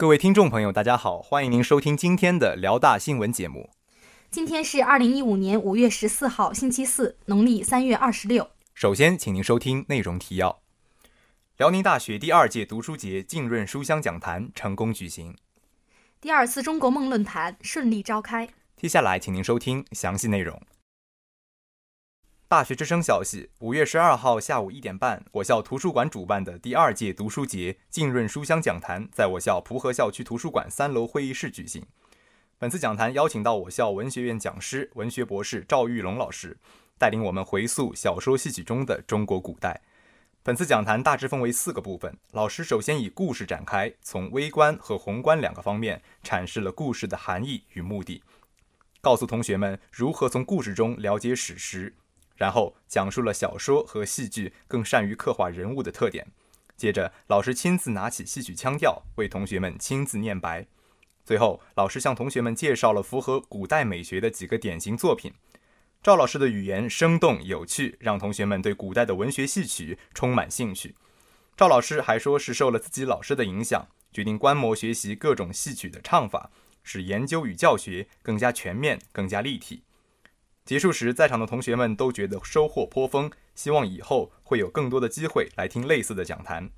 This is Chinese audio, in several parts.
各位听众朋友，大家好，欢迎您收听今天的辽大新闻节目。今天是二零一五年五月十四号，星期四，农历三月二十六。首先，请您收听内容提要：辽宁大学第二届读书节浸润书香讲坛成功举行，第二次中国梦论坛顺利召开。接下来，请您收听详细内容。大学之声消息：五月十二号下午一点半，我校图书馆主办的第二届读书节浸润书香讲坛在我校蒲河校区图书馆三楼会议室举行。本次讲坛邀请到我校文学院讲师、文学博士赵玉龙老师，带领我们回溯小说戏曲中的中国古代。本次讲坛大致分为四个部分，老师首先以故事展开，从微观和宏观两个方面阐释了故事的含义与目的，告诉同学们如何从故事中了解史实。然后讲述了小说和戏剧更善于刻画人物的特点。接着，老师亲自拿起戏曲腔调，为同学们亲自念白。最后，老师向同学们介绍了符合古代美学的几个典型作品。赵老师的语言生动有趣，让同学们对古代的文学戏曲充满兴趣。赵老师还说是受了自己老师的影响，决定观摩学习各种戏曲的唱法，使研究与教学更加全面、更加立体。结束时，在场的同学们都觉得收获颇丰，希望以后会有更多的机会来听类似的讲坛。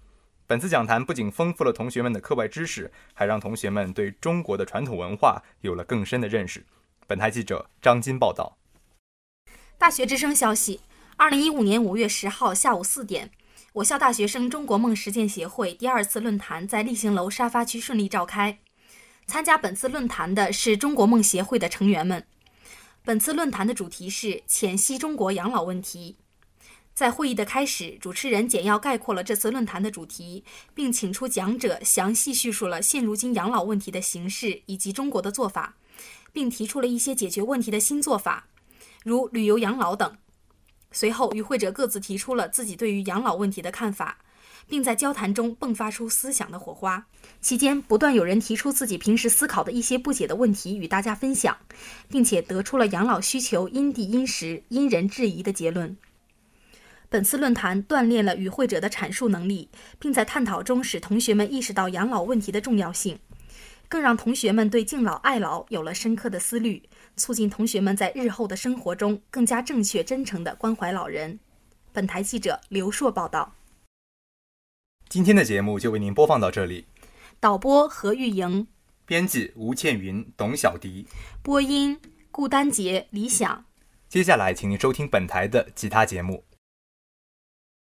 本次讲坛不仅丰富了同学们的课外知识，还让同学们对中国的传统文化有了更深的认识。本台记者张金报道。大学之声消息：二零一五年五月十号下午四点，我校大学生中国梦实践协会第二次论坛在立行楼沙发区顺利召开。参加本次论坛的是中国梦协会的成员们。本次论坛的主题是浅析中国养老问题。在会议的开始，主持人简要概括了这次论坛的主题，并请出讲者详细叙述了现如今养老问题的形势以及中国的做法，并提出了一些解决问题的新做法，如旅游养老等。随后，与会者各自提出了自己对于养老问题的看法。并在交谈中迸发出思想的火花。期间，不断有人提出自己平时思考的一些不解的问题与大家分享，并且得出了养老需求因地因时、因人制宜的结论。本次论坛锻炼了与会者的阐述能力，并在探讨中使同学们意识到养老问题的重要性，更让同学们对敬老爱老有了深刻的思虑，促进同学们在日后的生活中更加正确、真诚地关怀老人。本台记者刘硕报道。今天的节目就为您播放到这里。导播何玉莹，编辑吴倩云、董小迪，播音顾丹杰、李想。接下来，请您收听本台的其他节目。